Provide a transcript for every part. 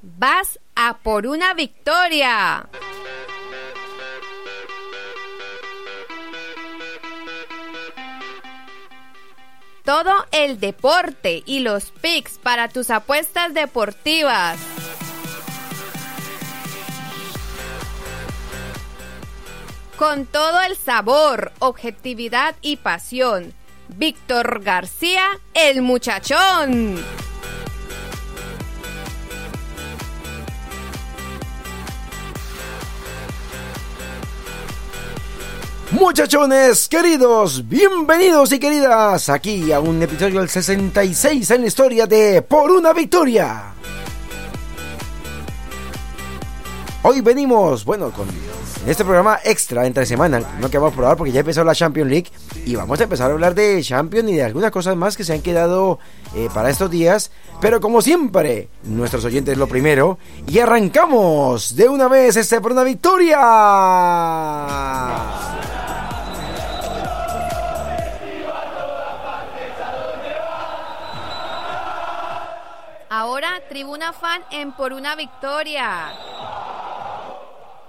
Vas a por una victoria. Todo el deporte y los picks para tus apuestas deportivas. Con todo el sabor, objetividad y pasión. Víctor García, el muchachón. Muchachones queridos, bienvenidos y queridas aquí a un episodio del 66 en la historia de Por una Victoria. Hoy venimos, bueno, con este programa extra entre semana, no que vamos a probar porque ya empezó la Champions League y vamos a empezar a hablar de Champions y de algunas cosas más que se han quedado eh, para estos días. Pero como siempre, nuestros oyentes lo primero y arrancamos de una vez este por una victoria. Tribuna Fan en Por una Victoria.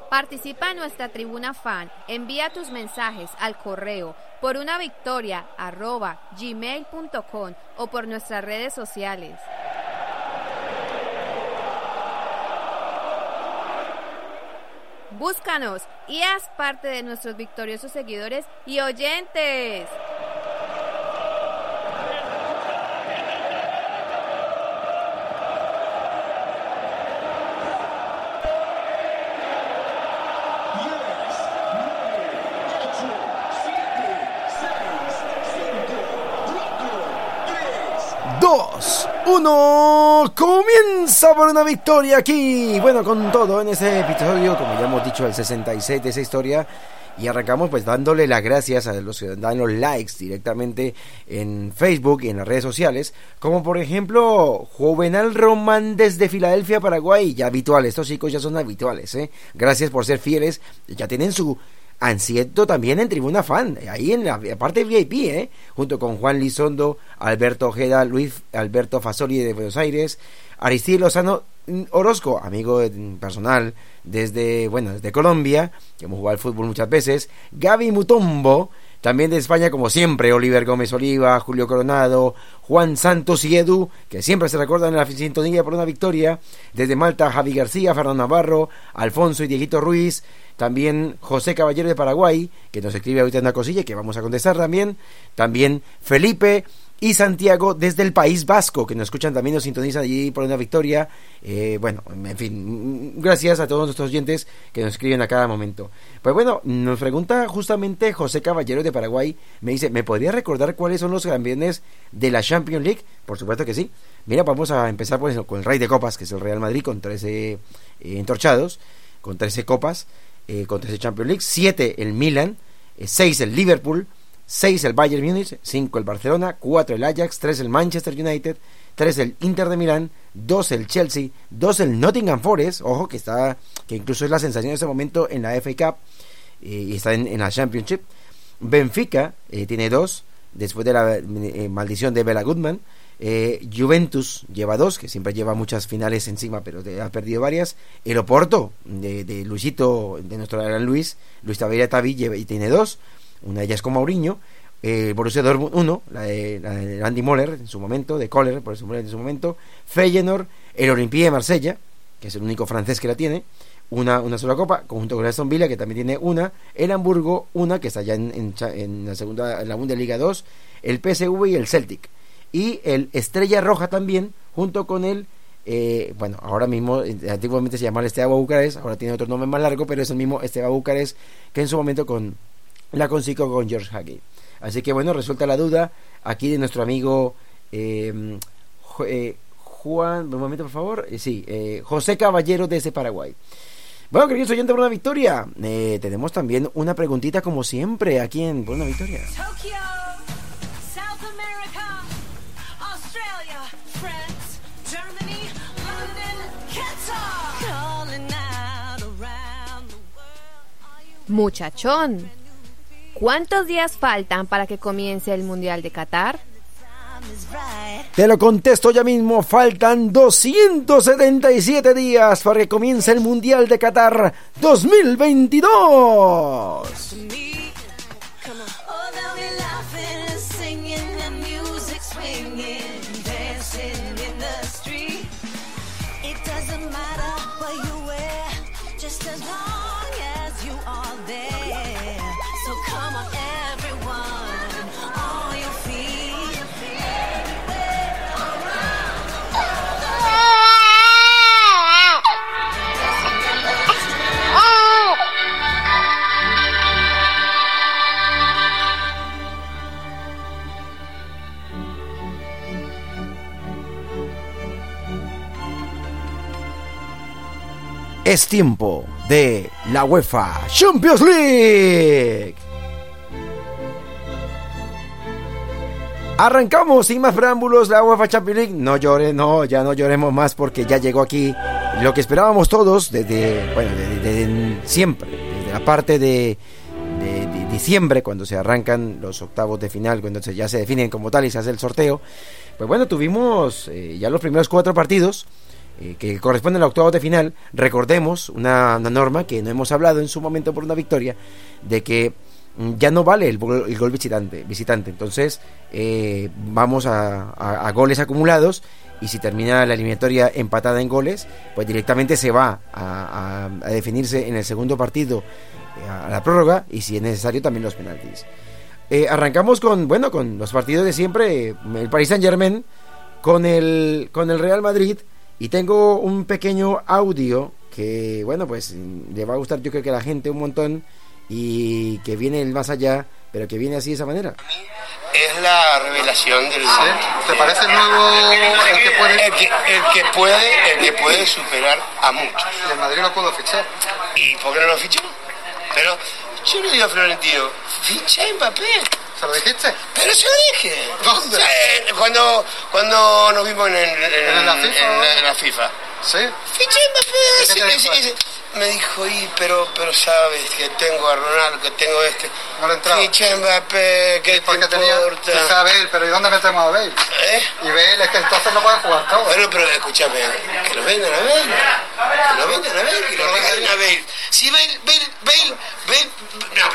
Participa en nuestra Tribuna Fan. Envía tus mensajes al correo por una victoria arroba gmail.com o por nuestras redes sociales. Búscanos y haz parte de nuestros victoriosos seguidores y oyentes. Comienza por una victoria aquí. Bueno, con todo en este episodio, como ya hemos dicho, el 66 de esa historia. Y arrancamos pues dándole las gracias a los que dan los likes directamente en Facebook y en las redes sociales. Como por ejemplo, Juvenal Román desde Filadelfia, Paraguay. Ya habituales, estos chicos ya son habituales. ¿eh? Gracias por ser fieles. Ya tienen su Anciento también en Tribuna Fan, ahí en la parte VIP, ¿eh? junto con Juan Lizondo, Alberto Ojeda, Luis Alberto Fasoli de Buenos Aires, Aristide Lozano mm, Orozco, amigo personal desde, bueno, desde Colombia, que hemos jugado al fútbol muchas veces, Gaby Mutombo, también de España, como siempre, Oliver Gómez Oliva, Julio Coronado, Juan Santos y Edu, que siempre se recuerdan en la sintonía por una victoria. Desde Malta, Javi García, Fernando Navarro, Alfonso y Dieguito Ruiz. También José Caballero de Paraguay, que nos escribe ahorita una cosilla que vamos a contestar también. También Felipe y Santiago desde el País Vasco, que nos escuchan también, nos sintonizan allí por una victoria. Eh, bueno, en fin, gracias a todos nuestros oyentes que nos escriben a cada momento. Pues bueno, nos pregunta justamente José Caballero de Paraguay, me dice, ¿me podría recordar cuáles son los campeones de la Champions League? Por supuesto que sí. Mira, vamos a empezar pues, con el Rey de Copas, que es el Real Madrid, con 13 eh, entorchados, con 13 copas, eh, con 13 Champions League, 7 el Milan, 6 el Liverpool, 6 el Bayern Múnich, 5 el Barcelona, 4 el Ajax, 3 el Manchester United, 3 el Inter de Milán, 2 el Chelsea, 2 el Nottingham Forest, ojo que está que incluso es la sensación en este momento en la FA Cup eh, y está en, en, la Championship. Benfica eh, tiene 2 después de la eh, maldición de Bela Goodman. Eh, Juventus lleva 2, que siempre lleva muchas finales encima, pero ha perdido varias. El Oporto de, de Luisito, de nuestro gran Luis, Luis Taveira Tavi, lleva, y tiene 2 una de ellas con Mauriño, eh, Borussia Dortmund 1, la de, la de Andy Moller en su momento, de Kohler por su, en su momento, Feyenoord, el Olympique de Marsella, que es el único francés que la tiene, una, una sola copa, conjunto con Aston Villa, que también tiene una, el Hamburgo, una, que está ya en, en, en la segunda, en la Bundesliga 2, el PSV y el Celtic, y el Estrella Roja también, junto con el eh, bueno, ahora mismo, eh, antiguamente se llamaba Esteban Bucarest, ahora tiene otro nombre más largo, pero es el mismo Esteban Bucarest que en su momento con la consiguió con George Hackey. Así que bueno, resuelta la duda aquí de nuestro amigo eh, eh, Juan, un momento por favor, Eh, sí, José Caballero desde Paraguay. Bueno, queridos oyentes por una victoria, tenemos también una preguntita como siempre aquí en Por una victoria. Muchachón, ¿cuántos días faltan para que comience el Mundial de Qatar? Te lo contesto ya mismo, faltan 277 días para que comience el Mundial de Qatar 2022. Es tiempo de la UEFA Champions League. Arrancamos sin más preámbulos la UEFA Champions League. No llore, no, ya no lloremos más porque ya llegó aquí lo que esperábamos todos desde, bueno, desde, siempre, desde la parte de diciembre cuando se arrancan los octavos de final, cuando se- ya se definen como tal y se hace el sorteo. Pues bueno, tuvimos eh, ya los primeros cuatro partidos eh, que corresponden al octavo de final. Recordemos una, norma que no hemos hablado en su momento por una victoria, de que mm, ya no vale el, gol- el gol visitante, visitante. Entonces eh, vamos a, a- a goles acumulados y si termina la eliminatoria empatada en goles, pues directamente se va a, a- a definirse en el segundo partido eh, a la prórroga y si es necesario también los penaltis. Arrancamos con, bueno, con los partidos de siempre, el Paris Saint Germain con el, con el Real Madrid y tengo un pequeño audio que, bueno, pues le va a gustar yo creo que a la gente un montón y que viene el más allá, pero que viene así de esa manera. es la revelación del ¿Te parece el nuevo el que puede? el que, el que puede el que puede superar a muchos Y el Madrid lo pudo fichar. y por qué no lo fichó pero yo le digo a Florentino ficha a Mbappé ¿Se lo dijiste? pero se lo dije ¿Dónde? O sea, cuando cuando nos vimos en, en- en- ¿En la FIFA? en la- FIFA Sí. Mbappé ¿Y me dijo y pero pero sabes que tengo a Ronaldo que tengo este No le entraba. ficha a Mbappé ¿qué te tenía. importa? Dice a Bale, pero ¿y dónde metemos a Bale? ¿Eh? Y Bale es que entonces no pueden jugar todos. Bueno, pero escúchame, que lo vendan a Bale. Que lo vendan a Bale, que lo regalen a Bale. Si Bale, Bale, Bale, Bale. No,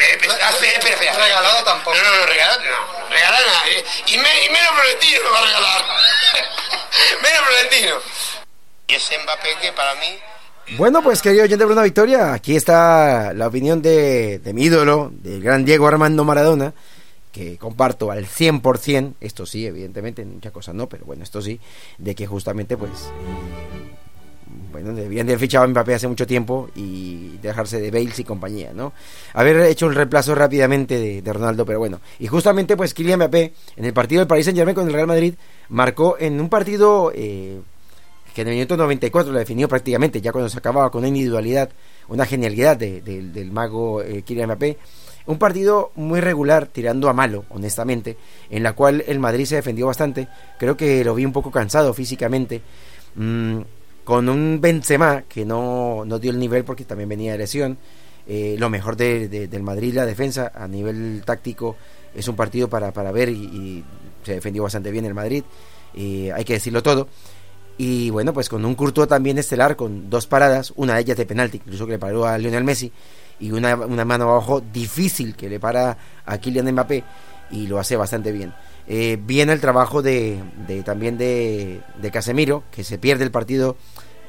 espera, espera. Regalado tampoco. No, no, no, regalado no. Regalar a nadie. Y, me- y menos Florentino lo va a regalar. menos Florentino. Y ese Mbappé que para mí. Bueno, pues querido oyente de una victoria, aquí está la opinión de, de mi ídolo, del gran Diego Armando Maradona, que comparto al 100%, esto sí, evidentemente, en muchas cosas no, pero bueno, esto sí, de que justamente pues, eh, bueno, debían de haber fichado a Mbappé hace mucho tiempo y dejarse de Bales y compañía, ¿no? Haber hecho un reemplazo rápidamente de, Ronaldo, pero bueno, y justamente pues Kylian Mbappé, en el partido del Paris Saint Germain con el Real Madrid, marcó en un partido... Eh, que en el minuto 94 lo definió prácticamente, ya cuando se acababa con una individualidad, una genialidad de- de- del mago eh, Kylian Mbappé. Un partido muy regular, tirando a malo, honestamente, en la cual el Madrid se defendió bastante. Creo que lo vi un poco cansado físicamente, mm, con un Benzema que no, no dio el nivel porque también venía de lesión. Eh, lo mejor de- de- del Madrid, la defensa, a nivel táctico, es un partido para, para ver y, y se defendió bastante bien el Madrid. eh, hay que decirlo todo. Y bueno, pues con un Courtois también estelar, con dos paradas, una de ellas de penalti, incluso que le paró a Lionel Messi, y una, una mano abajo difícil que le para a Kylian Mbappé, y lo hace bastante bien. Eh, bien el trabajo de, de- también de, de Casemiro, que se pierde el partido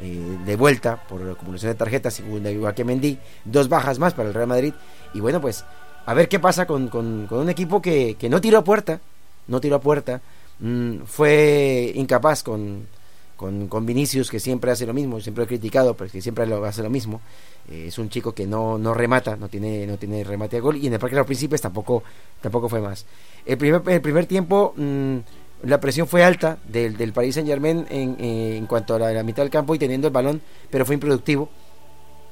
eh, de vuelta por acumulación de tarjetas, igual que Mendy, dos bajas más para el Real Madrid, y bueno, pues a ver qué pasa con, con- con un equipo que, que no tiró a puerta, no tiró a puerta, mm, fue incapaz con con, con Vinicius, que siempre hace lo mismo, siempre lo he criticado, pero que siempre lo hace lo mismo. Eh, es un chico que no, no remata, no tiene, no tiene remate a gol, y en el Parque de los Príncipes tampoco, tampoco fue más. El primer, el primer tiempo, mm, la presión fue alta del, del Paris Saint Germain en, eh, en cuanto a la, la mitad del campo y teniendo el balón, pero fue improductivo.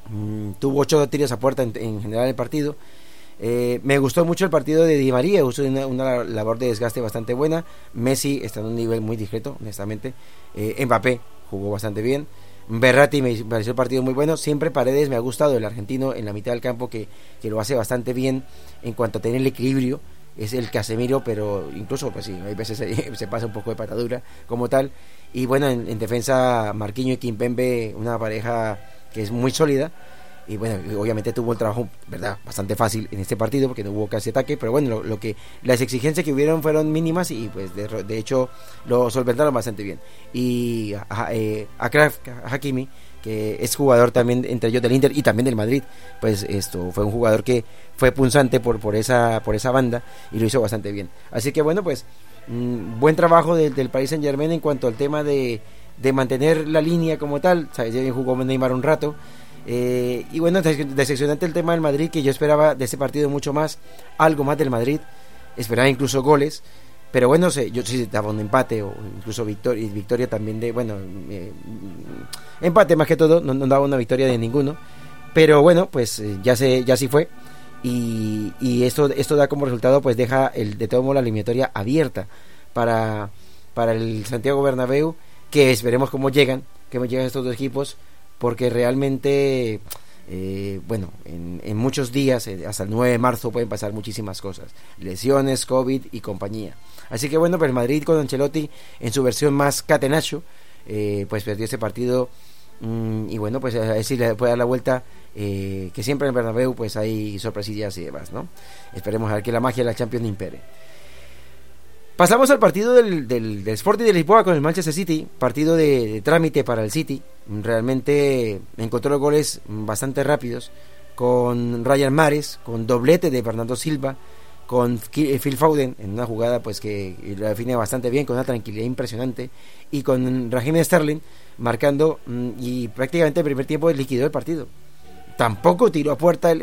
Mm, tuvo ocho tiros a puerta en, en general el partido. Eh, me gustó mucho el partido de Di María, hizo una, labor de desgaste bastante buena. Messi está en un nivel muy discreto, honestamente. Eh, Mbappé jugó bastante bien. Berratti me pareció el partido muy bueno. Siempre Paredes me ha gustado, el argentino en la mitad del campo que, que lo hace bastante bien en cuanto a tener el equilibrio. Es el Casemiro, pero incluso, pues sí, hay veces se, se pasa un poco de patadura como tal. Y bueno, en, en defensa, Marquinho y Kimpembe, una pareja que es muy sólida y bueno, obviamente tuvo el trabajo, ¿verdad? Bastante fácil en este partido porque no hubo casi ataque, pero bueno, lo, que las exigencias que hubieron fueron mínimas y pues de, hecho lo solventaron bastante bien. Y a, eh, Akraf Hakimi, que es jugador también entre ellos del Inter y también del Madrid, pues esto fue un jugador que fue punzante por por esa por esa banda y lo hizo bastante bien. Así que bueno, pues mmm, buen trabajo de, del Paris Saint Germain en cuanto al tema de, de mantener la línea como tal. ¿sabes? Ya jugó Neymar un rato. Eh, y bueno, decepcionante el tema del Madrid, que yo esperaba de ese partido mucho más, algo más del Madrid, esperaba incluso goles, pero bueno, sé, yo sí daba un empate o incluso victoria, victoria también de, bueno, eh, empate más que todo, no, no, daba una victoria de ninguno, pero bueno, pues eh, ya se, ya sí fue. Y, y, esto, esto da como resultado, pues deja el, de todo modo la eliminatoria abierta para, para el Santiago Bernabéu, que esperemos cómo llegan, que llegan estos dos equipos, porque realmente, eh, bueno, en, muchos días, eh, hasta el 9 de marzo, pueden pasar muchísimas cosas. Lesiones, COVID y compañía. Así que bueno, pues Madrid con Ancelotti en su versión más catenacho, eh, pues perdió ese partido. Mmm, y bueno, pues a ver si le puede dar la vuelta, eh, que siempre en el Bernabéu pues hay sorpresillas y demás, ¿no? Esperemos a ver que la magia de la Champions impere. Pasamos al partido del, del, del, Sporting de Lisboa con el Manchester City, partido de, trámite para el City. Realmente encontró goles bastante rápidos, con Ryan Mares, con doblete de Fernando Silva, con Phil Foden en una jugada pues que la define bastante bien, con una tranquilidad impresionante, y con Raheem Sterling marcando y prácticamente el primer tiempo liquidó el partido. Tampoco tiró a puerta el,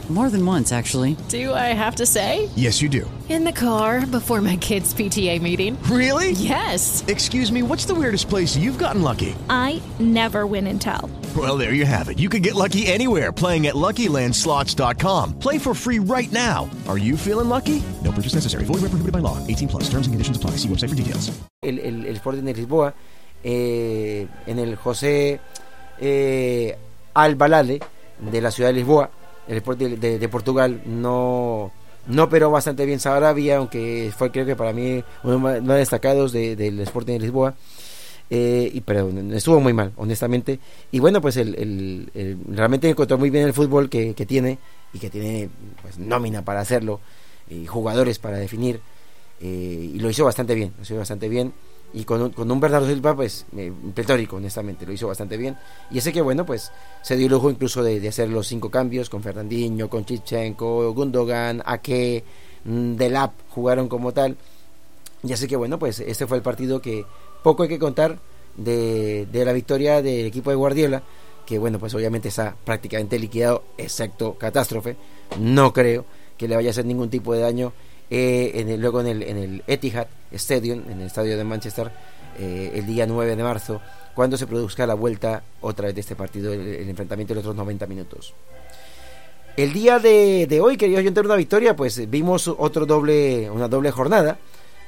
More than once, actually. Do I have to say? Yes, you do. In the car before my kids' PTA meeting. Really? Yes. Excuse me, what's the weirdest place you've gotten lucky? I never win and tell. Well, there you have it. You can get lucky anywhere playing at LuckyLandSlots.com. Play for free right now. Are you feeling lucky? No purchase necessary. Void where prohibited by law. 18 plus. Terms and conditions apply. See website for details. El, el, el Sporting de Lisboa, eh, en el José eh, Albalade de la ciudad de Lisboa, el Sporting de, Portugal no no operó bastante bien Sarabia, aunque fue creo que para mí uno más destacados del de, Sporting de Lisboa. Eh, y, pero estuvo muy mal, honestamente. Y bueno, pues el, realmente encontró muy bien el fútbol que, que tiene y que tiene pues, nómina para hacerlo y jugadores para definir. Eh, y lo hizo bastante bien, lo hizo bastante bien. Y con un, con un Bernardo Silva, pues, eh, pletórico, honestamente, lo hizo bastante bien. Y ese que, bueno, pues, se dio lujo incluso de, hacer los cinco cambios con Fernandinho, con Chichenko, Gundogan, Ake, Delap, jugaron como tal. Y así que, bueno, pues, este fue el partido que poco hay que contar de, de la victoria del equipo de Guardiola, que, bueno, pues, obviamente está prácticamente liquidado, excepto catástrofe. No creo que le vaya a hacer ningún tipo de daño eh, luego en el, en el, Etihad Stadium, en el estadio de Manchester, eh, el día 9 de marzo, cuando se produzca la vuelta otra vez de este partido, el, enfrentamiento de los otros 90 minutos. El día de, de hoy, queridos yo una victoria, pues vimos otro doble, una doble jornada,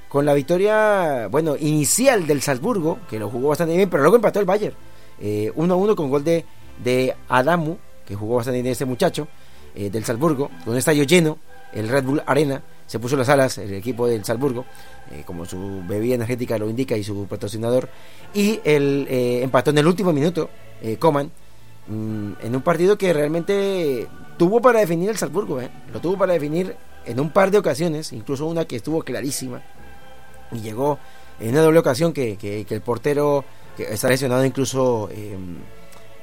con la victoria, bueno, inicial del Salzburgo, que lo jugó bastante bien, pero luego empató el Bayern, 1-1 eh, con gol de, de Adamu, que jugó bastante bien ese muchacho, eh, del Salzburgo, con un estadio lleno, el Red Bull Arena, se puso las alas el equipo del Salzburgo, eh, como su bebida energética lo indica y su patrocinador, y el eh, empató en el último minuto, eh, Coman, mm, en un partido que realmente tuvo para definir el Salzburgo, eh, lo tuvo para definir en un par de ocasiones, incluso una que estuvo clarísima, y llegó en una doble ocasión que, que- que el portero, que está lesionado incluso eh,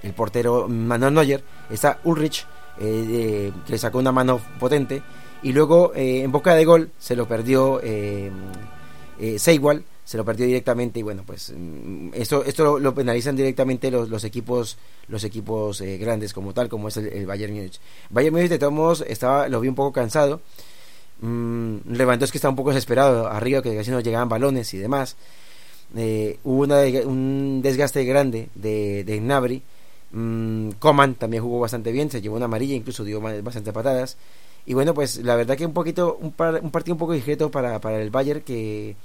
el portero Manuel Neuer, está Ulrich, eh, eh, que le sacó una mano potente, y luego eh, en boca de gol se lo perdió eh, eh, Seigual, se lo perdió directamente y bueno pues mm, esto esto lo, penalizan directamente los, los equipos los equipos eh, grandes como tal como es el, Bayern Múnich. Bayern Múnich de todos modos estaba lo vi un poco cansado. Mm, Lewandowski está un poco desesperado arriba que casi no llegaban balones y demás. Hubo una un desgaste grande de, de Gnabry. Mm, Coman también jugó bastante bien se llevó una amarilla incluso dio ma- bastante patadas y bueno pues la verdad que un poquito un, par- un partido un poco discreto para, para el Bayern que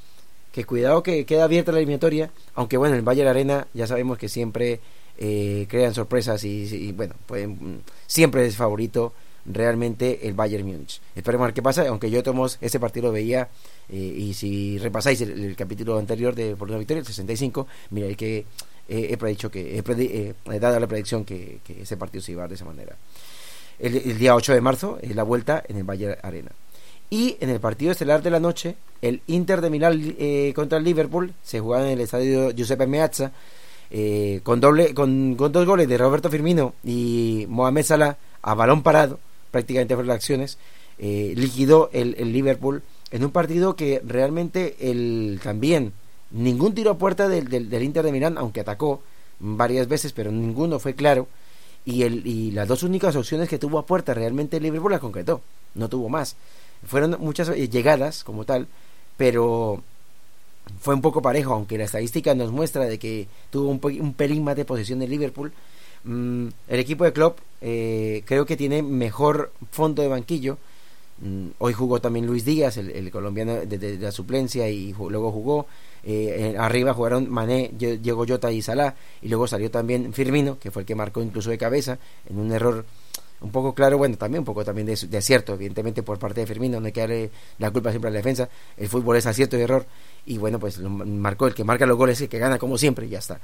que cuidado que queda abierta la eliminatoria, aunque bueno, el Bayern Arena ya sabemos que siempre eh, crean sorpresas y, bueno, mm, siempre es favorito realmente el Bayern Múnich. Esperemos a ver qué pasa, aunque yo tomos ese partido lo veía eh, y si repasáis el, capítulo anterior de Por una Victoria, el 65, miráis que he predicho que he, predi- eh, dado la predicción que, ese partido se iba de esa manera. El, día 8 de marzo es la vuelta en el Bayern Arena. Y en el partido estelar de la noche, el Inter de Milán eh, contra el Liverpool se jugaba en el estadio Giuseppe Meazza eh, con, doble, con, con dos goles de Roberto Firmino y Mohamed Salah a balón parado, prácticamente por las acciones, eh, liquidó el, el Liverpool en un partido que realmente el, también ningún tiro a puerta del, del, del Inter de Milán, aunque atacó varias veces, pero ninguno fue claro. Y, el, y las dos únicas opciones que tuvo a puerta realmente Liverpool las concretó, no tuvo más. Fueron muchas eh, llegadas como tal, pero fue un poco parejo, aunque la estadística nos muestra de que tuvo un, un pelín más de posesión de Liverpool. Mm, el equipo de Klopp eh, creo que tiene mejor fondo de banquillo. Mm, hoy jugó también Luis Díaz, el, colombiano de, de- la suplencia, y luego jugó. eh, arriba jugaron Mané, Diego Jota y Salah, y luego salió también Firmino, que fue el que marcó incluso de cabeza, en un error un poco claro, bueno, también un poco también de, de acierto, evidentemente por parte de Firmino, no hay que darle la culpa siempre a la defensa, el fútbol es acierto y error, y bueno, pues lo marcó el que marca los goles, el que gana como siempre, y ya está.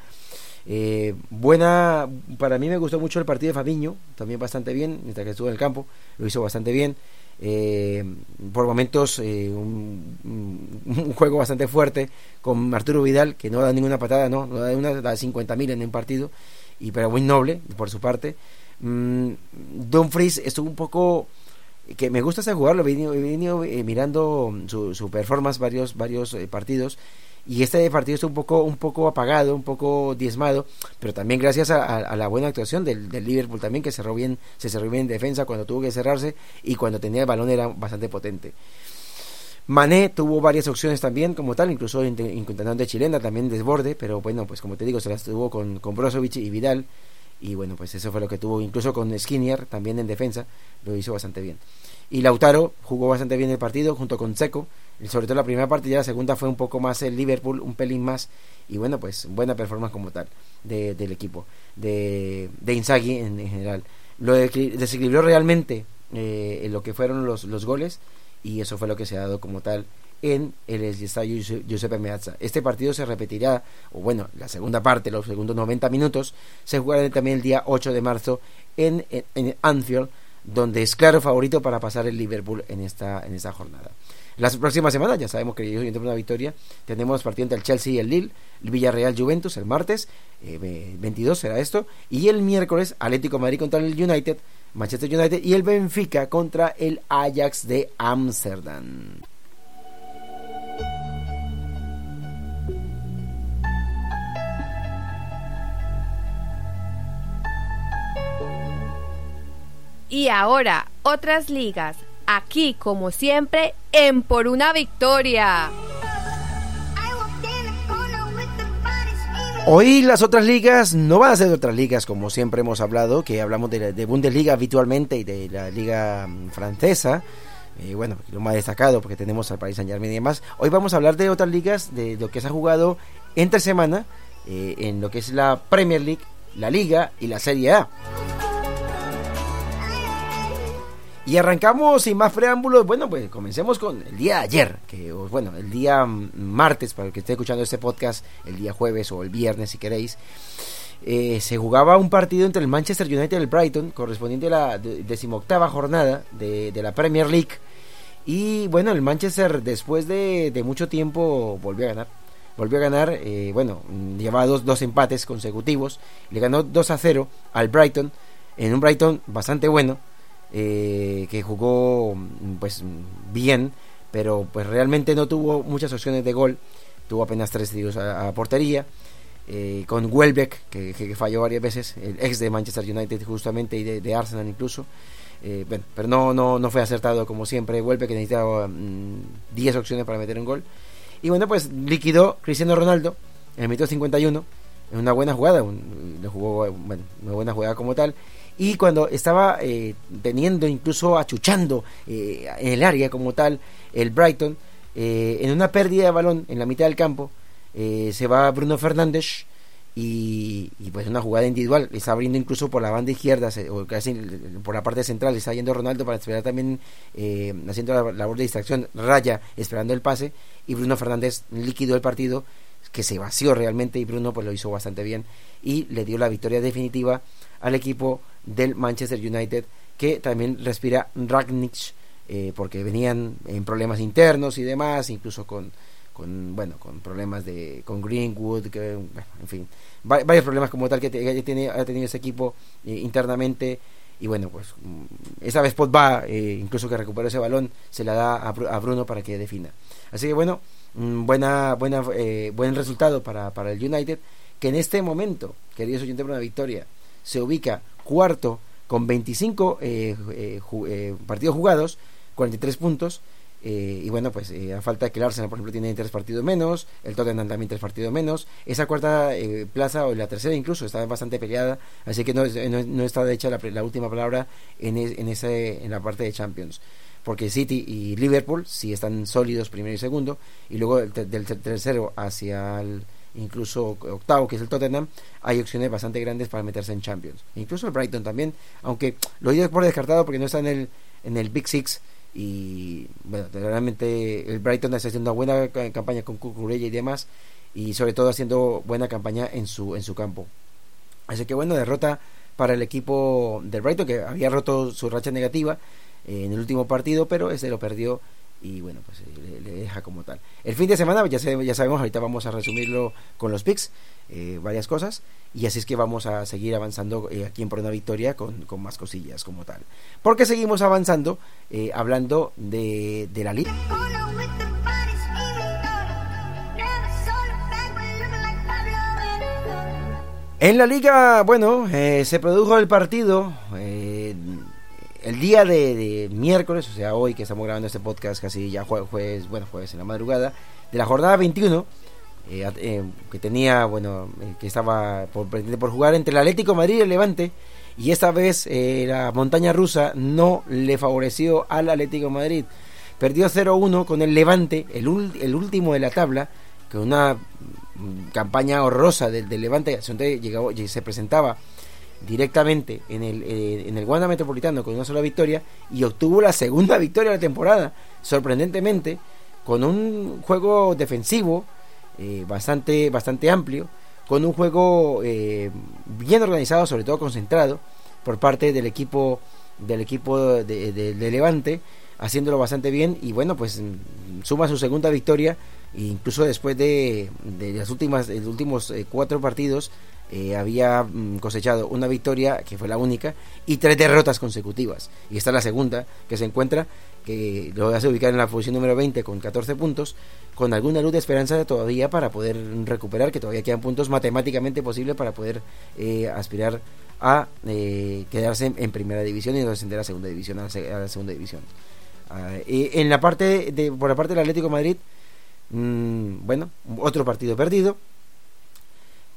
Eh, buena, para mí me gustó mucho el partido de Fabiño, también bastante bien, mientras que estuvo en el campo, lo hizo bastante bien. Eh, por momentos eh, un, juego bastante fuerte con Arturo Vidal, que no da ninguna patada, no, no da una, da 50.000 en un partido, y pero muy noble por su parte. Mm, Dumfries estuvo un poco que me gusta ese jugador, lo he venido, he venido, eh, mirando su, su performance varios varios eh, partidos y este partido está un poco un poco apagado, un poco diezmado, pero también gracias a, la buena actuación del, del Liverpool también que cerró bien, se cerró bien en defensa cuando tuvo que cerrarse y cuando tenía el balón era bastante potente. Mané tuvo varias opciones también como tal, incluso int- intentando de chilena, también desborde, pero bueno, pues como te digo, se las tuvo con, con Brozovic y Vidal y bueno, pues eso fue lo que tuvo, incluso con Skinner también en defensa, lo hizo bastante bien. Y Lautaro jugó bastante bien el partido junto con Seco, sobre todo la primera parte, ya la segunda fue un poco más el Liverpool, un pelín más, y bueno, pues buena performance como tal de- del equipo, de, de Inzaghi en, en general. Lo desequil- desequilibró realmente eh, en lo que fueron los, los goles, y eso fue lo que se ha dado como tal en el estadio Giuse- Giuseppe Meazza. Este partido se repetirá, o bueno, la segunda parte, los segundos 90 minutos, se jugará también el día 8 de marzo en, en, en Anfield, donde es claro favorito para pasar el Liverpool en esta, en esta jornada. Las próximas semanas, ya sabemos que yo una victoria, tenemos partido entre el Chelsea y el Lille, el Villarreal Juventus el martes, eh, ve- 22 será esto, y el miércoles Atlético Madrid contra el United, Manchester United y el Benfica contra el Ajax de Ámsterdam. Y ahora, otras ligas. Aquí, como siempre, en Por una Victoria. Hoy las otras ligas no van a ser otras ligas como siempre hemos hablado, que hablamos de, de Bundesliga habitualmente y de la liga mm, francesa. Eh, bueno, lo más destacado porque tenemos al Paris Saint Germain y demás. Hoy vamos a hablar de otras ligas, de lo que se ha jugado entre semana eh, en lo que es la Premier League, la Liga y la Serie A. Y arrancamos sin más preámbulos. Bueno, pues comencemos con el día de ayer, que bueno, el día mm, martes, para el que esté escuchando este podcast, el día jueves o el viernes si queréis. eh, se jugaba un partido entre el Manchester United y el Brighton, correspondiente a la de- decimoctava jornada de, la Premier League. Y bueno, el Manchester después de, mucho tiempo volvió a ganar. Volvió a ganar, eh, bueno, llevaba dos, dos empates consecutivos. Le ganó 2 a 0 al Brighton, en un Brighton bastante bueno, eh, que jugó mm, pues mm, bien, pero pues realmente no tuvo muchas opciones de gol. Tuvo apenas tres tiros a, portería. eh, con Welbeck, que, que falló varias veces, el ex de Manchester United justamente y de, Arsenal incluso. Eh, bueno, pero no, no, no fue acertado como siempre. Welbeck que necesitaba mm, 10 opciones para meter un gol. Y bueno, pues liquidó Cristiano Ronaldo en el minuto 51 en una buena jugada, un- jugó bueno, una buena jugada como tal. Y cuando estaba eh, teniendo, incluso achuchando eh, en el área como tal, el Brighton, eh, en una pérdida de balón en la mitad del campo, eh, se va Bruno Fernández y, pues una jugada individual, está abriendo incluso por la banda izquierda se- o casi por la parte central, está yendo Ronaldo para esperar también, eh, haciendo la labor de distracción, raya esperando el pase y Bruno Fernández liquidó el partido que se vació realmente y Bruno pues lo hizo bastante bien y le dio la victoria definitiva al equipo del Manchester United que también respira Ragnick eh, porque venían en problemas internos y demás incluso con con bueno con problemas de con Greenwood que bueno, en fin va- varios problemas como tal que, que tiene ha tenido ese equipo eh, internamente. Y bueno pues mm, esa vez Pogba eh, incluso que recuperó ese balón se la da a, a Bruno para que defina. Así que bueno mm, buena buena eh, buen resultado para, para el United que en este momento queridos oyentes por una victoria se ubica cuarto con 25 eh, eh, eh, partidos jugados 43 puntos eh, y bueno, pues eh, a falta que el Arsenal, por ejemplo, tiene tres partidos menos, el Tottenham también tres partidos menos. Esa cuarta eh, plaza, o la tercera incluso, está bastante peleada, así que no, no, no está hecha la, la última palabra en, es- en, ese, en la parte de Champions. Porque City y Liverpool sí están sólidos primero y segundo, y luego del ter- tercero hacia el incluso octavo, que es el Tottenham, hay opciones bastante grandes para meterse en Champions. Incluso el Brighton también, aunque lo doy por descartado porque no está en el, en el Big Six, y bueno, realmente el Brighton está haciendo una buena ca- campaña con Cucurella y demás y sobre todo haciendo buena campaña en su en su campo. Así que bueno, derrota para el equipo del Brighton que había roto su racha negativa eh, en el último partido, pero ese lo perdió y bueno, pues eh, le, deja como tal. El fin de semana, ya, se- ya sabemos, ahorita vamos a resumirlo con los picks, eh, varias cosas, y así es que vamos a seguir avanzando eh, aquí en Por una Victoria con, con más cosillas como tal. Porque seguimos avanzando hablando de, de la liga. En la liga, bueno, se produjo el partido el día de, miércoles, o sea, hoy que estamos grabando este podcast casi ya jue- jueves, bueno, jueves en la madrugada, de la jornada 21, eh, eh, que tenía, bueno, eh, que estaba por, por jugar entre el Atlético Madrid y el Levante, y esta vez eh, la montaña rusa no le favoreció al Atlético Madrid. Perdió 0-1 con el Levante, el, ul- el último de la tabla, con una mm, campaña horrorosa del, del Levante, se presentaba directamente en el, eh, en el Wanda Metropolitano con una sola victoria y obtuvo la segunda victoria de la temporada, sorprendentemente, con un juego defensivo eh, bastante, bastante amplio, con un juego eh, bien organizado, sobre todo concentrado, por parte del equipo del equipo de, de- Levante, haciéndolo bastante bien y bueno, pues mm, suma su segunda victoria, e incluso después de, de las últimas, los últimos eh, cuatro partidos, eh, había mm, cosechado una victoria, que fue la única, y tres derrotas consecutivas. Y esta es la segunda que se encuentra, que lo hace ubicar en la posición número 20 con 14 puntos, con alguna luz de esperanza todavía para poder recuperar, que todavía quedan puntos matemáticamente posibles para poder eh, aspirar a eh, quedarse en, primera división y no descender a segunda división, a la, segunda división. Ah, en la parte de, por la parte del Atlético Madrid, mm, bueno, otro partido perdido.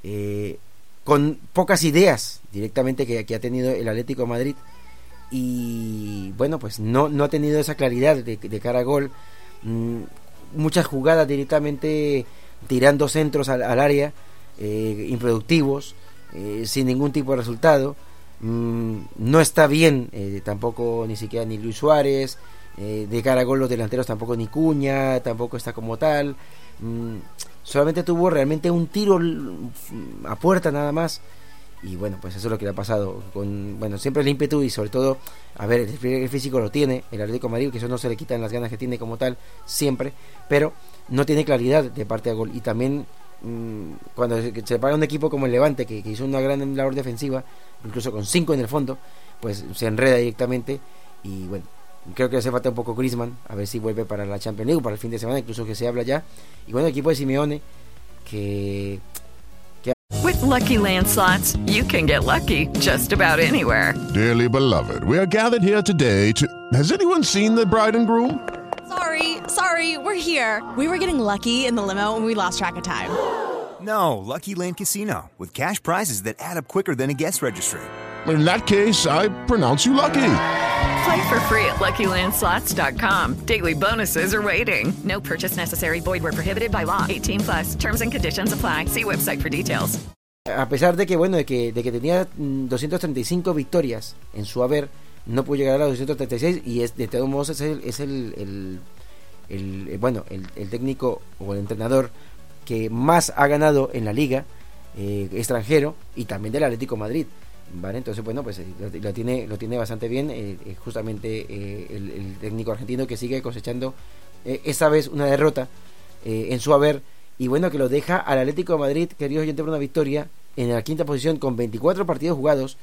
eh, con pocas ideas directamente que, que ha tenido el Atlético Madrid y bueno pues no, no ha tenido esa claridad de, de cara a gol mm, muchas jugadas directamente tirando centros al, al área eh, improductivos eh, sin ningún tipo de resultado Mm, no está bien eh, tampoco ni siquiera ni Luis Suárez. eh, de cara a gol los delanteros tampoco ni Cuña, tampoco está como tal. Mm, solamente tuvo realmente un tiro l- a puerta nada más. Y bueno, pues eso es lo que le ha pasado. Con, bueno, siempre el ímpetu y sobre todo, a ver, el físico lo tiene el Atlético Madrid, que eso no se le quitan las ganas que tiene como tal, siempre. Pero no tiene claridad de parte de gol. Y también mm, cuando se, paga un equipo como el Levante, que, que hizo una gran labor defensiva, incluso con cinco en el fondo, pues se enreda directamente. Y bueno, creo que hace falta un poco Griezmann, a ver si vuelve para la Champions League, para el fin de semana, incluso que se habla ya. Y bueno, el equipo de Simeone, que With Lucky Land slots, you can get lucky just about anywhere. Dearly beloved, we are gathered here today to. Has anyone seen the bride and groom? Sorry, sorry, we're here. We were getting lucky in the limo and we lost track of time. No, Lucky Land Casino, with cash prizes that add up quicker than a guest registry. In that case, I pronounce you lucky. Play for free at LuckyLandSlots.com. Daily bonuses are waiting. No purchase necessary. Void where prohibited by law. 18 plus. Terms and conditions apply. See website for details. a pesar de que bueno de que, de que tenía mm, 235 victorias en su haber no pudo llegar a los 236 y es de todos modos es el, es el, el- el, eh, bueno el, el técnico o el entrenador que más ha ganado en la liga eh, extranjero y también del Atlético de Madrid vale entonces bueno pues eh, lo, tiene lo tiene bastante bien eh, eh, justamente eh, el, técnico argentino que sigue cosechando eh, esta vez una derrota eh, en su haber y bueno que lo deja al Atlético de Madrid queridos oyentes por una victoria en la quinta posición con 24 partidos jugados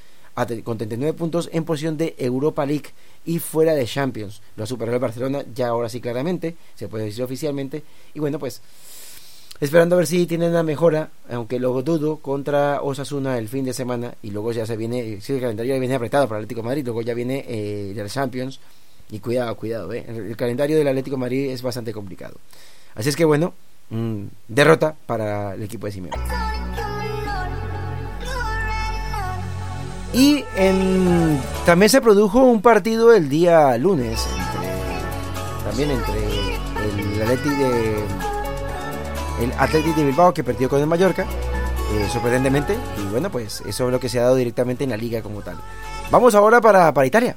con 39 puntos en posición de Europa League y fuera de Champions. Lo ha superado el Barcelona ya ahora sí claramente se puede decir oficialmente y bueno pues esperando a ver si tienen una mejora aunque luego dudo contra Osasuna el fin de semana y luego ya se viene sí el calendario ya viene apretado para el Atlético Madrid luego ya viene eh, la Champions y cuidado cuidado eh. el, el calendario del Atlético Madrid es bastante complicado así es que bueno mm, derrota para el equipo de Simeone y también se produjo un partido el día lunes también entre el Atleti de el Athletic de Bilbao que perdió con el Mallorca eh, sorprendentemente. Y bueno pues eso es lo que se ha dado directamente en la liga como tal. Vamos ahora para, para Italia.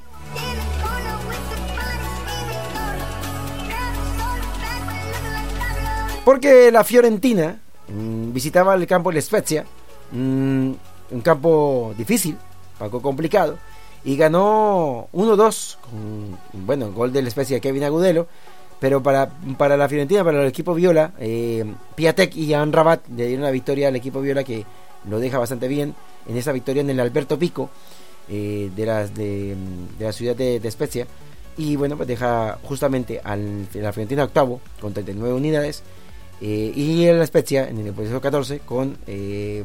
Porque la Fiorentina mm, visitaba el campo de Spezia mm, un campo difícil poco complicado y ganó 1-2 con bueno gol del Spezia de Kevin Agudelo pero para, para la Fiorentina, para el equipo Viola, eh, Piatek y Jan Rabat le dieron la victoria al equipo Viola que lo deja bastante bien en esa victoria en el Alberto Pico eh, de, la, de, de la ciudad de, de Spezia. Y bueno, pues deja justamente a la Fiorentina octavo con 39 unidades eh, y el Spezia en el puesto 14 con eh,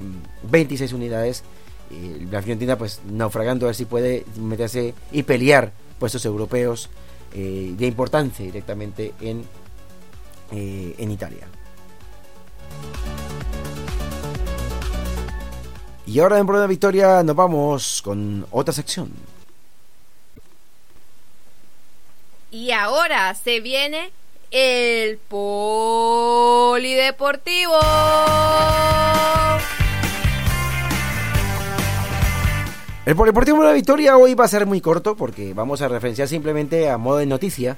26 unidades. Eh, la Fiorentina pues naufragando a ver si puede meterse y pelear puestos europeos eh, de importancia directamente en, eh, en Italia. Y ahora en de Victoria nos vamos con otra sección. Y ahora se viene el polideportivo. El Polideportivo de la Victoria hoy va a ser muy corto porque vamos a referenciar simplemente a modo de noticia.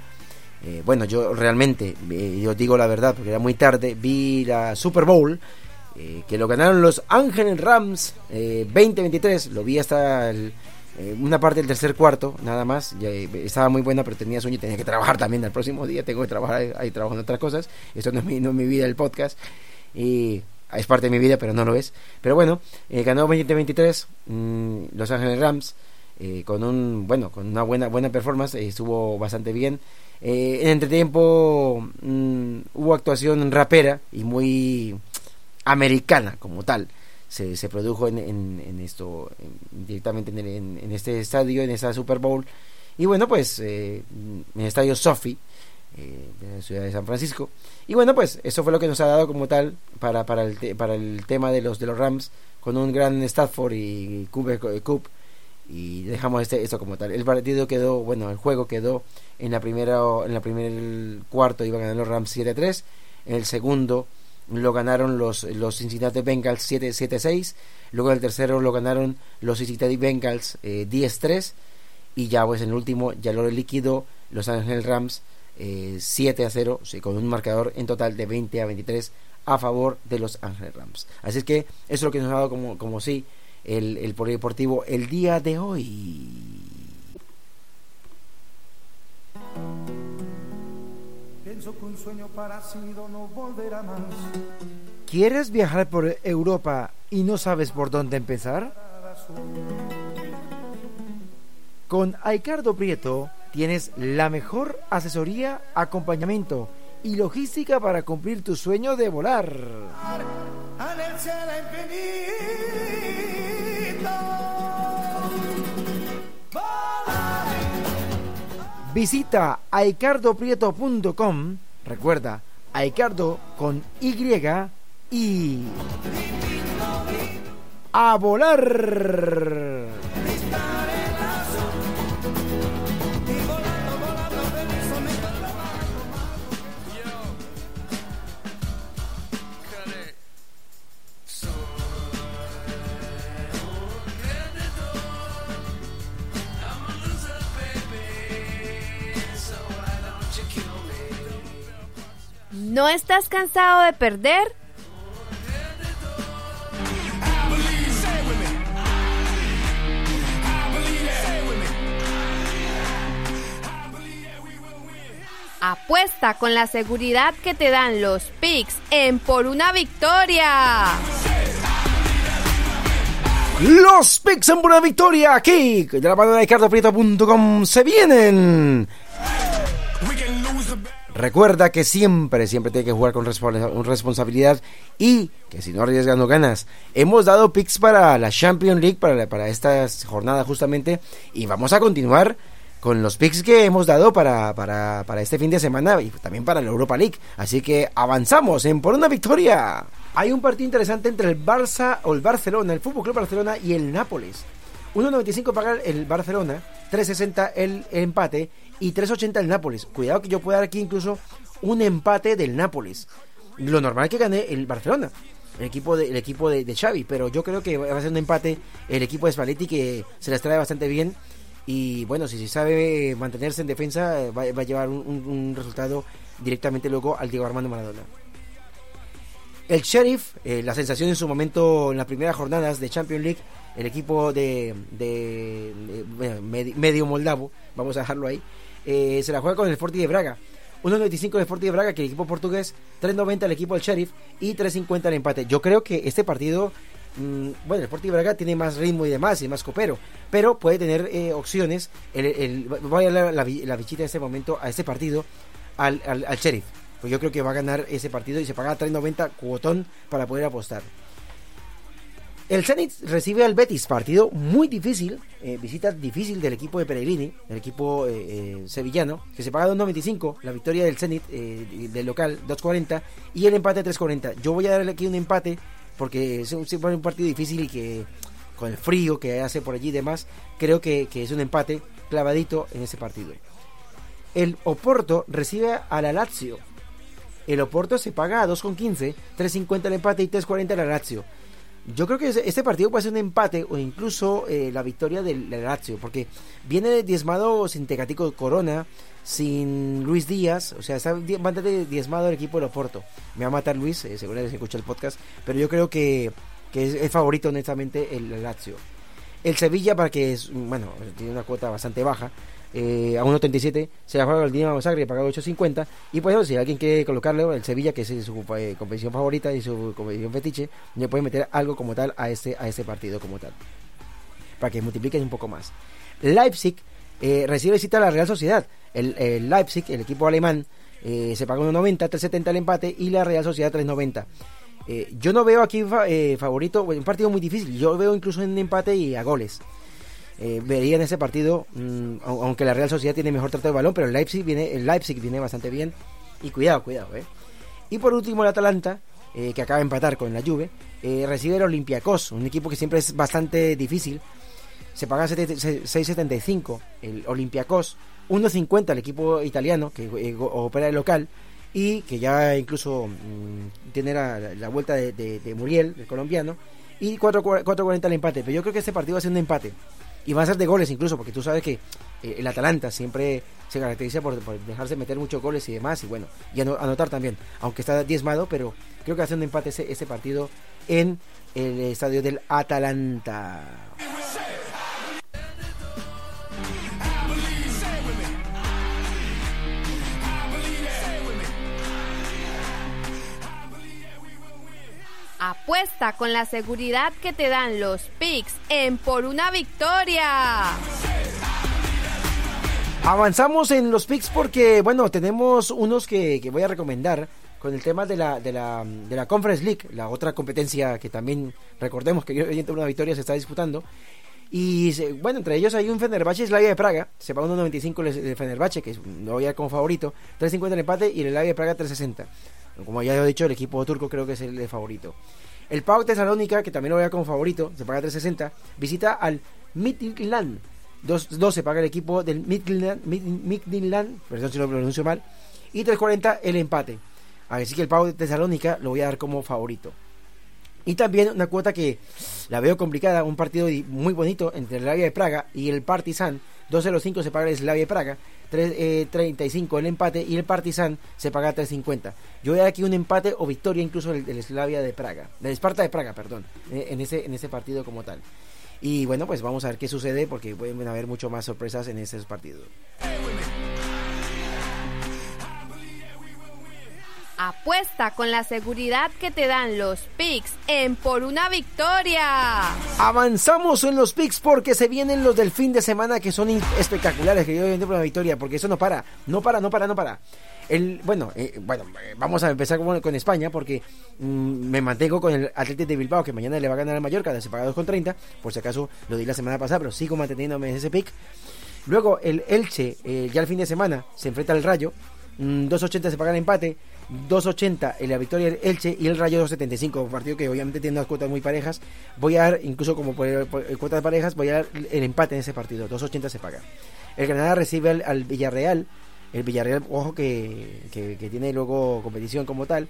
Eh, bueno, yo realmente, eh, yo digo la verdad porque era muy tarde, vi la Super Bowl eh, que lo ganaron los Ángeles Rams eh, 2023. Lo vi hasta una parte del tercer cuarto, nada más. Estaba muy buena, pero tenía sueño tenía que trabajar también el próximo día. Tengo que trabajar, ahí- ahí trabajo en otras cosas. Esto no es mi, no es mi vida, el podcast. Y es parte de mi vida, pero no lo es. Pero bueno, eh, ganó 2023 mm, Los Ángeles Rams eh, con un bueno con una buena buena performance eh, estuvo bastante bien. Eh, en entretiempo mm, hubo actuación rapera y muy americana como tal. Se, se produjo en, esto en- directamente en, este estadio en esta Super Bowl. Y bueno pues en el estadio Sophie eh, de la ciudad de San Francisco y bueno pues eso fue lo que nos ha dado como tal para, para, el, te- para el tema de los de los Rams con un gran Stafford y Cooper Cup y dejamos este esto como tal el partido quedó bueno el juego quedó en la primera en la primer cuarto iban a ganar los Rams 7-3 en el segundo lo ganaron los, los Cincinnati Bengals 7-6. Luego el tercero lo ganaron los Cincinnati Bengals eh, 10-3. Y ya pues en el último ya lo liquidó Los Ángeles Rams eh, 7 a 0, sí, con un marcador en total de 20 a 23 a favor de Los Ángeles Rams. Así es que eso es lo que nos ha dado como, como sí el, el polideportivo el día de hoy. Pienso que un sueño parecido no volverá más. ¿Quieres viajar por Europa y no sabes por dónde empezar? Con Aicardo Prieto tienes la mejor asesoría, acompañamiento y logística para cumplir tu sueño de volar. Visita aicardoprieto.com. Recuerda, Aicardo con Y y a volar. ¿No estás cansado de perder? Apuesta con la seguridad que te dan los picks en Por una Victoria. Los picks en buena victoria aquí de la mano de aicardoprieto.com se vienen. Recuerda que siempre, siempre tiene que jugar con respo- responsabilidad y que si no arriesgas no ganas. Hemos dado picks para la Champions League, para, para esta jornada justamente, y vamos a continuar con los picks que hemos dado para, para, para este fin de semana y también para la Europa League. Así que avanzamos en por una victoria. Hay un partido interesante entre el Barça o el Barcelona, el Fútbol Club Barcelona y el Nápoles. 1.95 paga el Barcelona, 3.60 el empate y 3.80 el Nápoles. Cuidado que yo pueda dar aquí incluso un empate del Nápoles. Lo normal es que gane el Barcelona, el equipo de, el equipo de, Xavi, pero yo creo que va a ser un empate el equipo de Spalletti que se las trae bastante bien y bueno, si se sabe mantenerse en defensa va, a llevar un, resultado directamente luego al Diego Armando Maradona. El Sheriff, eh, la sensación en su momento en las primeras jornadas de Champions League, el equipo de, de- medio moldavo, vamos a dejarlo ahí, eh, se la juega con el Forti de Braga. 1.95 el Forti de Braga, que el equipo portugués, 3.90 el equipo del Sheriff y 3.50 el empate. Yo creo que este partido, mm, bueno, el Forti de Braga tiene más ritmo y demás, y más copero, pero puede tener eh, opciones. El, voy a dar la, la bichita en este momento a este partido al, al, al Sheriff. Pues yo creo que va a ganar ese partido y se paga 3.90 cuotón para poder apostar. El Zenit recibe al Betis, partido muy difícil, eh, visita difícil del equipo de Pellegrini, del equipo eh, eh, sevillano, que se paga 2.95, la victoria del Zenit del local 2.40 y el empate 3.40. Yo voy a darle aquí un empate porque es un, un partido difícil y que con el frío que hace por allí y demás, creo que, que es un empate clavadito en ese partido. El Oporto recibe a la Lazio. El Oporto se paga a 2.15, 3.50 el empate y 3.40 la Lazio. Yo creo que este partido puede ser un empate o incluso eh, la victoria del, Lazio, porque viene diezmado sin Tecatico Corona, sin Luis Díaz, o sea, está bastante diezmado el equipo del Oporto. Me va a matar Luis, eh, seguro que se escucha el podcast, pero yo creo que, que es el favorito, honestamente, el Lazio. El Sevilla, para que es, bueno, tiene una cuota bastante baja, eh, a 1.37, se la juega el Dinamo Zagreb, paga 8.50. Y pues, si alguien quiere colocarle el Sevilla, que es su eh, competición favorita y su competición fetiche, le puede meter algo como tal a este, a este partido como tal. Para que multipliquen un poco más. Leipzig eh, recibe visita a la Real Sociedad. El, Leipzig, el equipo alemán, eh, se paga 1.90, 3.70 el empate y la Real Sociedad 3.90. Eh, yo no veo aquí eh, favorito, bueno, un partido muy difícil. Yo veo incluso un empate y a goles. Eh, vería en ese partido, mm, au- aunque la Real Sociedad tiene mejor trato de balón, pero el Leipzig viene, el Leipzig viene bastante bien. Y cuidado, cuidado, eh. Y por último el Atalanta, eh, que acaba de empatar con la Juve, eh, recibe el Olympiacos, un equipo que siempre es bastante difícil. Se paga 7 se- 6.75 el Olympiacos, 1.50 el equipo italiano que opera el local y que ya incluso mm, tiene la, vuelta de, de- Muriel, el colombiano, y 4 4.40 el empate. Pero yo creo que este partido va a ser un empate. Y va a ser de goles incluso, porque tú sabes que eh, el Atalanta siempre se caracteriza por, dejarse meter muchos goles y demás, y bueno, y ano- anotar también, aunque está diezmado, pero creo que ser un empate ese, ese partido en el estadio del Atalanta. Apuesta con la seguridad que te dan los picks en Por una Victoria. Avanzamos en los picks porque, bueno, tenemos unos que, voy a recomendar con el tema de la, de, la, de la Conference League, la otra competencia que también, recordemos que hoy una victoria se está disputando. Y bueno, entre ellos hay un Fenerbahce Slavia de Praga. Se paga 1.95 el Fenerbahce, que lo voy a como favorito. 3.50 el empate y el Slavia de Praga 3.60. Como ya he dicho, el equipo turco creo que es el, de favorito. El PAOK Tesalónica, que también lo voy a dar como favorito, se paga 3.60. Visita al Midtjylland. 2 se paga el equipo del Midtjylland, Mid- Midtjylland, perdón si lo pronuncio mal. Y 3.40 el empate. Así que el PAOK de Tesalónica lo voy a dar como favorito. Y también una cuota que la veo complicada, un partido muy bonito entre el Slavia de Praga y el Partizan. 2.05 se paga el Slavia de Praga, 3.35 el empate y el Partizan se paga 3.50. Yo voy aquí un empate o victoria incluso del, del Slavia de Praga, del Esparta de Praga, perdón, eh, en ese, en ese partido como tal. Y bueno, pues vamos a ver qué sucede porque pueden haber mucho más sorpresas en esos partidos. Apuesta con la seguridad que te dan los picks en Por una Victoria. Avanzamos en los picks porque se vienen los del fin de semana que son espectaculares, que yo por una victoria, porque eso no para, no para, no para, no para. El, bueno, eh, bueno, eh, vamos a empezar con, España porque mm, me mantengo con el Atlético de Bilbao que mañana le va a ganar al Mallorca, se paga 2,30, por si acaso lo di la semana pasada, pero sigo manteniéndome en ese pick. Luego el Elche, eh, ya el fin de semana, se enfrenta al Rayo, mm, 2.80 se paga el empate, 2.80 en la victoria del Elche y el Rayo 2.75, un partido que obviamente tiene unas cuotas muy parejas. Voy a dar, incluso como por, por cuotas parejas, voy a dar el empate en ese partido, 2.80 se paga. El Granada recibe al, al Villarreal, el Villarreal, ojo que, que, tiene luego competición como tal.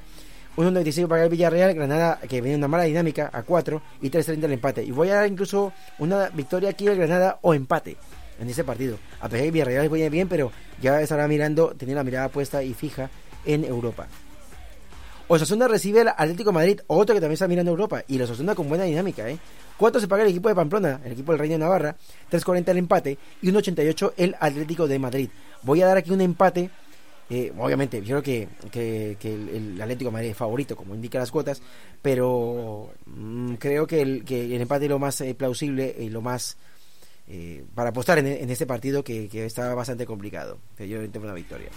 1.95 paga el Villarreal, Granada que viene una mala dinámica a 4 y 3.30 el empate. Y voy a dar incluso una victoria aquí del Granada o empate en ese partido. A pesar de que Villarreal viene bien, pero ya estará mirando, tenía la mirada puesta y fija en Europa. Osasuna recibe al Atlético de Madrid, otro que también está mirando Europa, y los Osasuna con buena dinámica, ¿eh? ¿Cuánto se paga el equipo de Pamplona? El equipo del Reino de Navarra, 3.40 el empate y 1.88 el Atlético de Madrid. Voy a dar aquí un empate, eh, obviamente, yo creo que, que- el, Atlético de Madrid es favorito, como indican las cuotas, pero mm, creo que el, que el empate es lo más eh, plausible y lo más eh, para apostar en, este partido que, está bastante complicado. Yo tengo una victoria.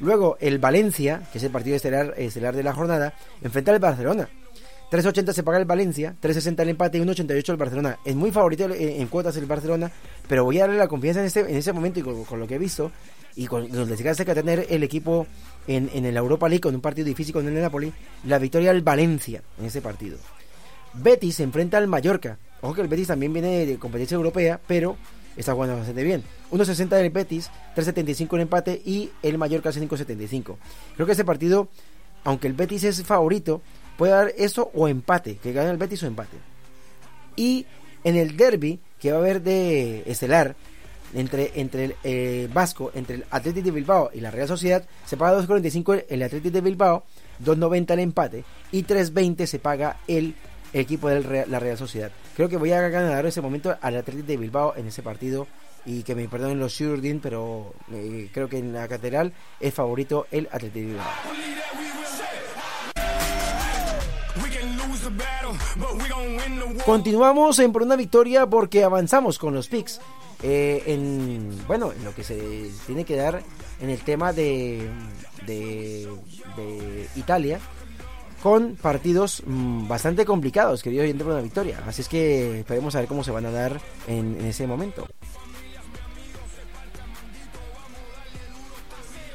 Luego el Valencia, que es el partido estelar, de la jornada, enfrenta al Barcelona. 3.80 se paga el Valencia, 3.60 el empate y 1.88 el Barcelona. Es muy favorito en, cuotas el Barcelona, pero voy a darle la confianza en este, en ese momento y con, lo que he visto y con los desgastes que va a tener el equipo en, en la Europa League con un partido difícil con el Napoli, la victoria del Valencia en ese partido. Betis se enfrenta al Mallorca. Ojo que el Betis también viene de competencia europea, pero está jugando bastante bien. 1.60 del Betis, 3.75 el empate y el Mallorca 5.75. Creo que ese partido, aunque el Betis es favorito, puede dar eso o empate, que gane el Betis o empate. Y en el derby que va a haber de estelar entre, entre el eh, Vasco, entre el Atlético de Bilbao y la Real Sociedad, se paga 2.45 el Atlético de Bilbao, 2.90 el empate y 3.20 se paga el equipo de la Real Sociedad. Creo que voy a ganar ese momento al Atlético de Bilbao en ese partido y que me perdonen los Shurdin, pero eh, creo que en la catedral es favorito el Atlético de Bilbao. Continuamos en por una victoria porque avanzamos con los picks. Eh, en bueno, en lo que se tiene que dar en el tema de, de, de Italia con partidos mm, bastante complicados, querido oyente por una victoria. Así es que esperemos a ver cómo se van a dar en, ese momento.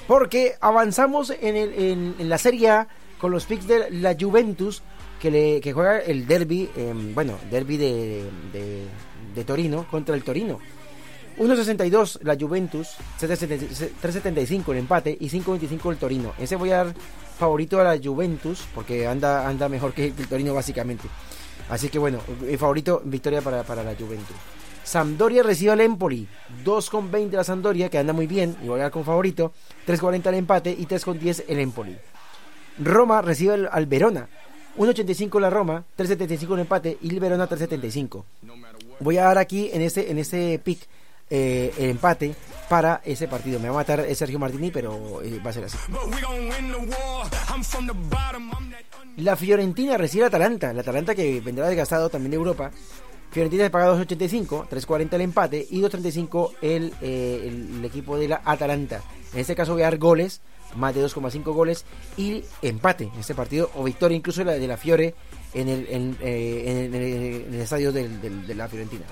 Porque avanzamos en, el, la Serie A con los picks de la Juventus que, le, que juega el derby, eh, bueno, derby de, de, de Torino contra el Torino. 1.62 la Juventus, 3.75 el empate y 5.25 el Torino. Ese voy a dar favorito a la Juventus, porque anda, anda mejor que el Torino básicamente. Así que bueno, el favorito, victoria para, para la Juventus. Sampdoria recibe al Empoli, 2,20 la Sampdoria, que anda muy bien, dar con favorito, 3,40 el empate y 3,10 el Empoli. Roma recibe al, al Verona, 1.85 la Roma, 3.75 el empate y el Verona 3.75. Voy a dar aquí en este, en este pick eh, el empate para ese partido. Me va a matar Sergio Martini, pero eh, va a ser así. La Fiorentina recibe al Atalanta, la Atalanta que vendrá desgastado también de Europa. Fiorentina se paga 2.85, 3.40 el empate y 2.35 el, eh, el, el equipo de la Atalanta. En este caso voy a dar goles, más de 2,5 goles y empate en este partido o victoria incluso la de la Fiore en el, en, eh, en el, en el estadio del- del- de la Fiorentina.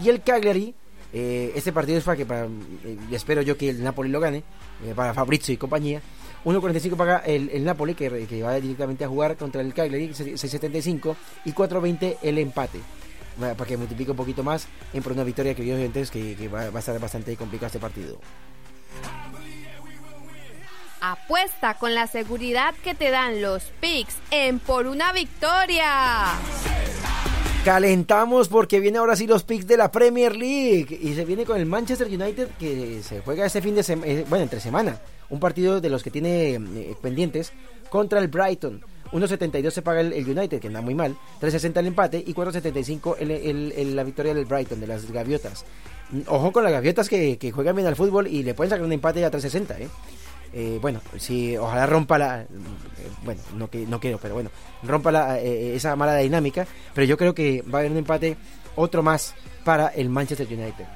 Y el Cagliari, este partido es para que para, eh, espero yo que el Napoli lo gane, eh, para Fabrizio y compañía. 1.45 paga el, el Napoli que, que va directamente a jugar contra el Cagliari, 6.75 y 4.20 el empate. Para que multiplique un poquito más en por una victoria que evidentemente es que, que va, va a estar bastante complicado este partido. Apuesta con la seguridad que te dan los picks en Por una Victoria. Calentamos porque viene ahora sí los picks de la Premier League y se viene con el Manchester United que se juega este fin de semana, bueno, entre semana, un partido de los que tiene eh, pendientes contra el Brighton. 1.72 se paga el, United, que anda muy mal, 3.60 el empate y 4.75 el, el- la victoria del Brighton, de las gaviotas. Ojo con las gaviotas que, que juegan bien al fútbol y le pueden sacar un empate a 3.60, ¿eh? Eh, bueno, si ojalá rompa la, eh, bueno, no que no quiero, pero bueno, rompa la, eh, esa mala dinámica, pero yo creo que va a haber un empate, otro más para el Manchester United.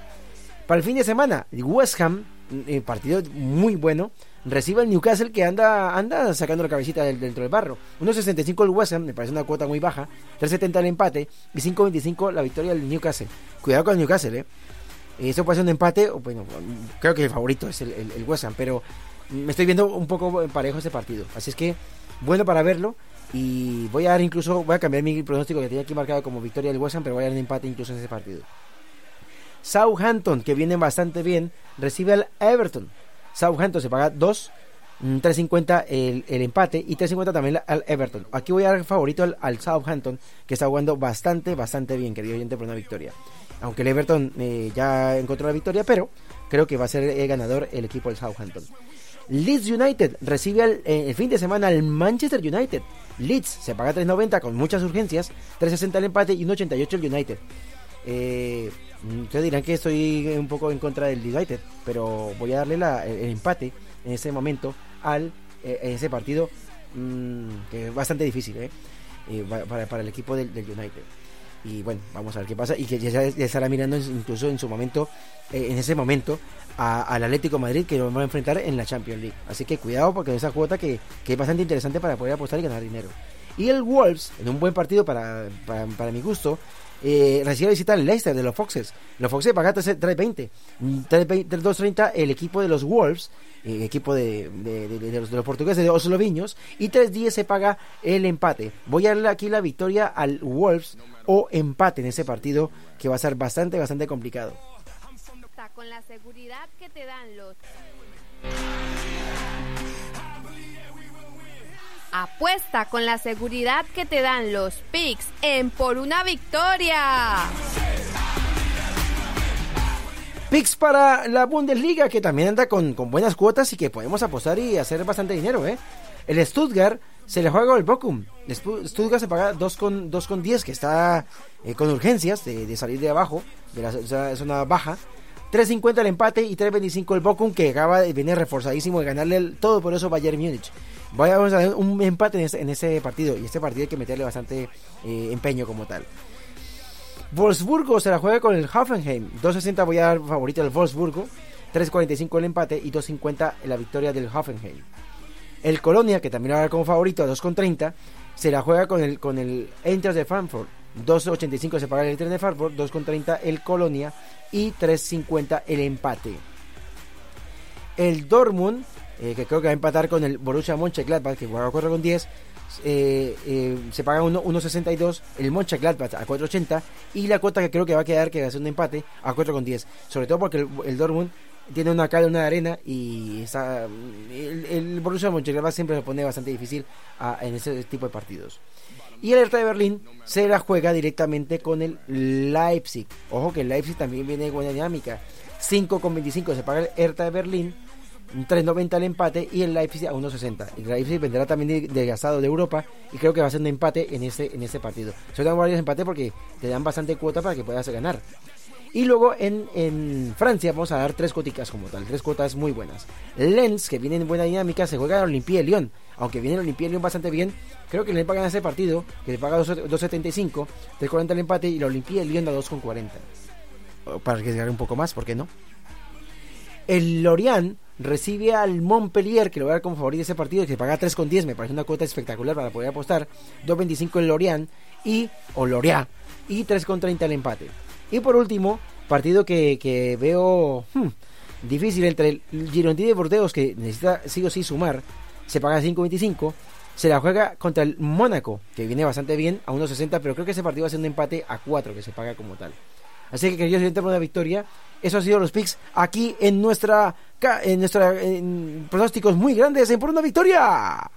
Para el fin de semana, West Ham, eh, partido muy bueno, recibe al Newcastle que anda anda sacando la cabecita dentro del barro. 1.65 el West Ham, me parece una cuota muy baja, 3.70 el empate y 5.25 la victoria del Newcastle. Cuidado con el Newcastle, eh. Eso puede ser un empate, bueno, creo que el favorito es el, el- el West Ham, pero me estoy viendo un poco parejo este partido. Así es que, bueno para verlo. Y voy a dar incluso, voy a cambiar mi pronóstico que tenía aquí marcado como victoria del West Ham, pero voy a dar un empate incluso en ese partido. Southampton, que viene bastante bien, recibe al Everton. Southampton se paga 2, mm, 3.50 el, el empate y 3.50 también al Everton. Aquí voy a dar favorito al, al Southampton, que está jugando bastante, bastante bien, querido oyente, por una victoria. Aunque el Everton eh, ya encontró la victoria, pero creo que va a ser el ganador el equipo del Southampton. Leeds United recibe eh, el fin de semana al Manchester United. Leeds se paga 3.90 con muchas urgencias, 3.60 el empate y 1.88 el United. Eh, mm, ustedes dirán que estoy un poco en contra del United, pero voy a darle el, empate en este momento al eh, ese partido mm, que es bastante difícil ¿eh? Para, el equipo del United. Y bueno, vamos a ver qué pasa. Y que ya, estará mirando incluso en su momento, eh, en ese momento, al Atlético Madrid que lo va a enfrentar en la Champions League. Así que cuidado porque esa cuota que, que es bastante interesante para poder apostar y ganar dinero. Y el Wolves, en un buen partido para, para, para mi gusto, eh, recibe a visitar el Leicester de los Foxes. Los Foxes pagan 3- 3.20. Mm, 3.20, 2.30 el equipo de los Wolves, eh, equipo de, de- de- de los, de los portugueses de Oslo Viños. Y 3.10 se paga el empate. Voy a darle aquí la victoria al Wolves o empate en ese partido que va a ser bastante, bastante complicado. Apuesta con la seguridad que te dan los Apuesta con la seguridad que te dan los picks en Por una Victoria. Picks para la Bundesliga, que también anda con, con buenas cuotas y que podemos apostar y hacer bastante dinero, ¿eh? El Stuttgart se le juega el Bochum. Stuttgart se paga 2 con, 2 con 10, que está eh, con urgencias de, salir de abajo, de la zona baja. 3.50 el empate y 3.25 el Bochum, que acaba de venir reforzadísimo de ganarle el todo por eso Bayern Múnich. Vamos a ver un empate en ese, en ese partido, y este partido hay que meterle bastante eh, empeño como tal. Wolfsburgo se la juega con el Hoffenheim. 2.60 voy a dar favorito al Wolfsburgo. 3.45 el empate y 2.50 la victoria del Hoffenheim. El Colonia, que también va a dar como favorito a 2.30, se la juega con el, con el Eintracht de Frankfurt. 2.85 se paga el Eintracht de Frankfurt, 2.30 el Colonia y 3.50 el empate. El Dortmund, eh, que creo que va a empatar con el Borussia Mönchengladbach, que juega a 4 con 10, eh, eh, se paga uno- 1.62 el Mönchengladbach a 4.80 y la cuota que creo que va a quedar que va a ser un empate a 4 con 10 sobre todo porque el, el Dortmund tiene una cal una arena y está, el, el Borussia Mönchengladbach siempre lo pone bastante difícil a- en ese tipo de partidos. Y el Hertha de Berlín se la juega directamente con el Leipzig. Ojo que el Leipzig también viene de buena dinámica. 5,25 se paga el Hertha de Berlín. 3.90 el empate y el Leipzig a 1.60. El Leipzig vendrá también de- desgastado de Europa y creo que va a ser un empate en este, en este partido. Se dan varios empates porque te dan bastante cuota para que puedas ganar. Y luego en, en Francia vamos a dar tres cuoticas como tal, tres cuotas muy buenas. Lens, que viene en buena dinámica, se juega al Olympique de Lyon. Aunque viene el Olympique de Lyon bastante bien, creo que le pagan ese partido, que le paga 2 2.75, 3.40 el empate y el Olympique de Lyon da 2.40. O Para que se gane un poco más, ¿por qué no? El Lorient recibe al Montpellier, que lo voy a dar como favorito de ese partido, que paga 3,10, me parece una cuota espectacular para poder apostar. 2.25 el Lorient y, o Lorient, y 3,30 el empate. Y por último, partido que, que veo hmm, difícil entre el Girondins de Bordeaux, que necesita sí o sí sumar, se paga 5.25. Se la juega contra el Mónaco, que viene bastante bien, a 1.60, pero creo que ese partido va a ser un empate a 4, que se paga como tal. Así que queridos oyentes una victoria. Eso ha sido los picks aquí en nuestra en nuestra pronósticos muy grandes en por una victoria.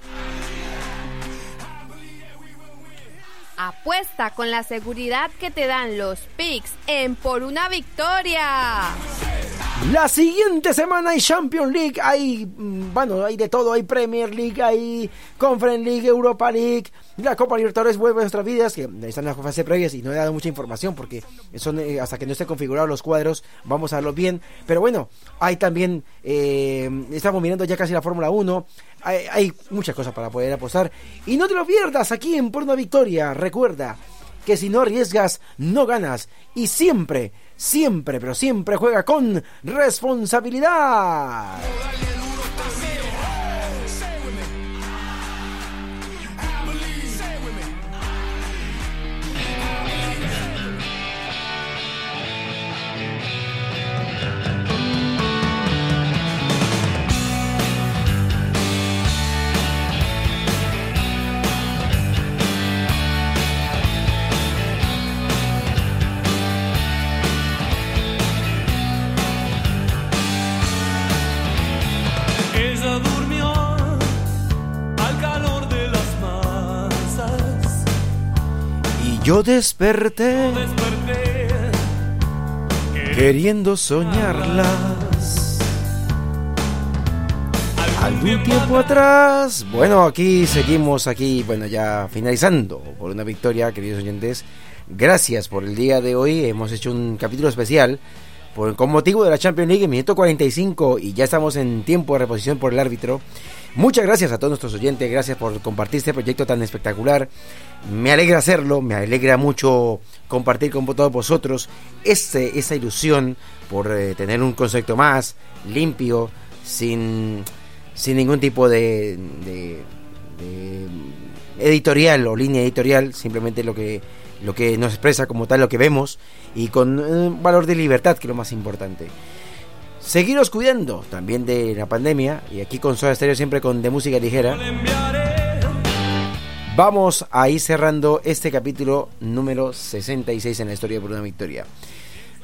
Apuesta con la seguridad que te dan los picks en Por una Victoria. La siguiente semana hay Champions League, hay mm, bueno, hay de todo, hay Premier League, hay Conference League, Europa League, la Copa Libertadores vuelve a nuestras vidas, que están en las fases previas y no he dado mucha información porque son eh, hasta que no esté configurados los cuadros, vamos a verlos bien, pero bueno, hay también eh, estamos mirando ya casi la Fórmula 1, hay, hay muchas cosas para poder apostar y no te lo pierdas aquí en Por una Victoria, recuerda que si no arriesgas, no ganas. Y siempre, siempre, pero siempre juega con responsabilidad. Yo desperté Desperté queriendo soñarlas. Algún tiempo atrás. Bueno, aquí seguimos, aquí, bueno, ya finalizando por una victoria, queridos oyentes. Gracias por el día de hoy. Hemos hecho un capítulo especial por, con motivo de la Champions League, minuto 45, y ya estamos en tiempo de reposición por el árbitro. Muchas gracias a todos nuestros oyentes, gracias por compartir este proyecto tan espectacular. Me alegra hacerlo, me alegra mucho compartir con todos vosotros este, esa ilusión por eh, tener un concepto más limpio, sin, sin ningún tipo de, de- de editorial o línea editorial, simplemente lo que, lo que nos expresa como tal, lo que vemos, y con eh, un valor de libertad, que es lo más importante. Seguiros cuidando también de la pandemia, y aquí con Soda Stereo siempre con de música ligera. Vamos a ir cerrando este capítulo número 66 en la historia por una victoria.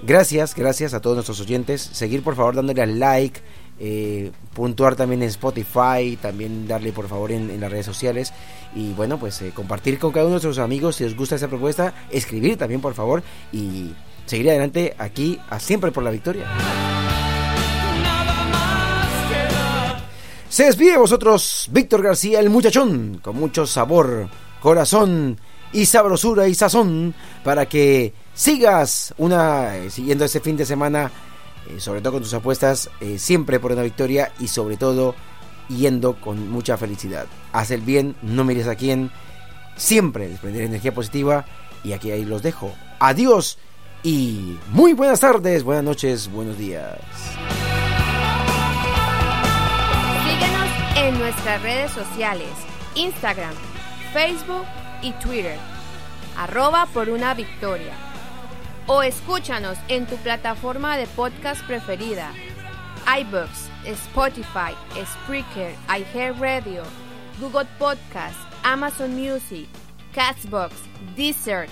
Gracias, gracias a todos nuestros oyentes. Seguir por favor dándole al like, eh, puntuar también en Spotify, también darle por favor en, las redes sociales y bueno pues eh, compartir con cada uno de nuestros amigos si os gusta esta propuesta, escribir también por favor y seguir adelante aquí a siempre por la victoria. Se despide de vosotros Víctor García, el muchachón, con mucho sabor, corazón y sabrosura y sazón para que sigas una eh, siguiendo este fin de semana, eh, sobre todo con tus apuestas, eh, siempre por una victoria y sobre todo yendo con mucha felicidad. Haz el bien, no mires a quién, siempre desprender energía positiva y aquí ahí los dejo. Adiós y muy buenas tardes, buenas noches, buenos días. Síguenos en nuestras redes sociales, Instagram, Facebook y Twitter, arroba por una victoria. O escúchanos en tu plataforma de podcast preferida, iBooks, Spotify, Spreaker, iHeartRadio, Google Podcast, Amazon Music, Castbox, Deezer,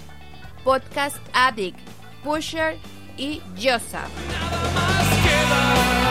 Podcast Addict, Pusher y Joseph. queda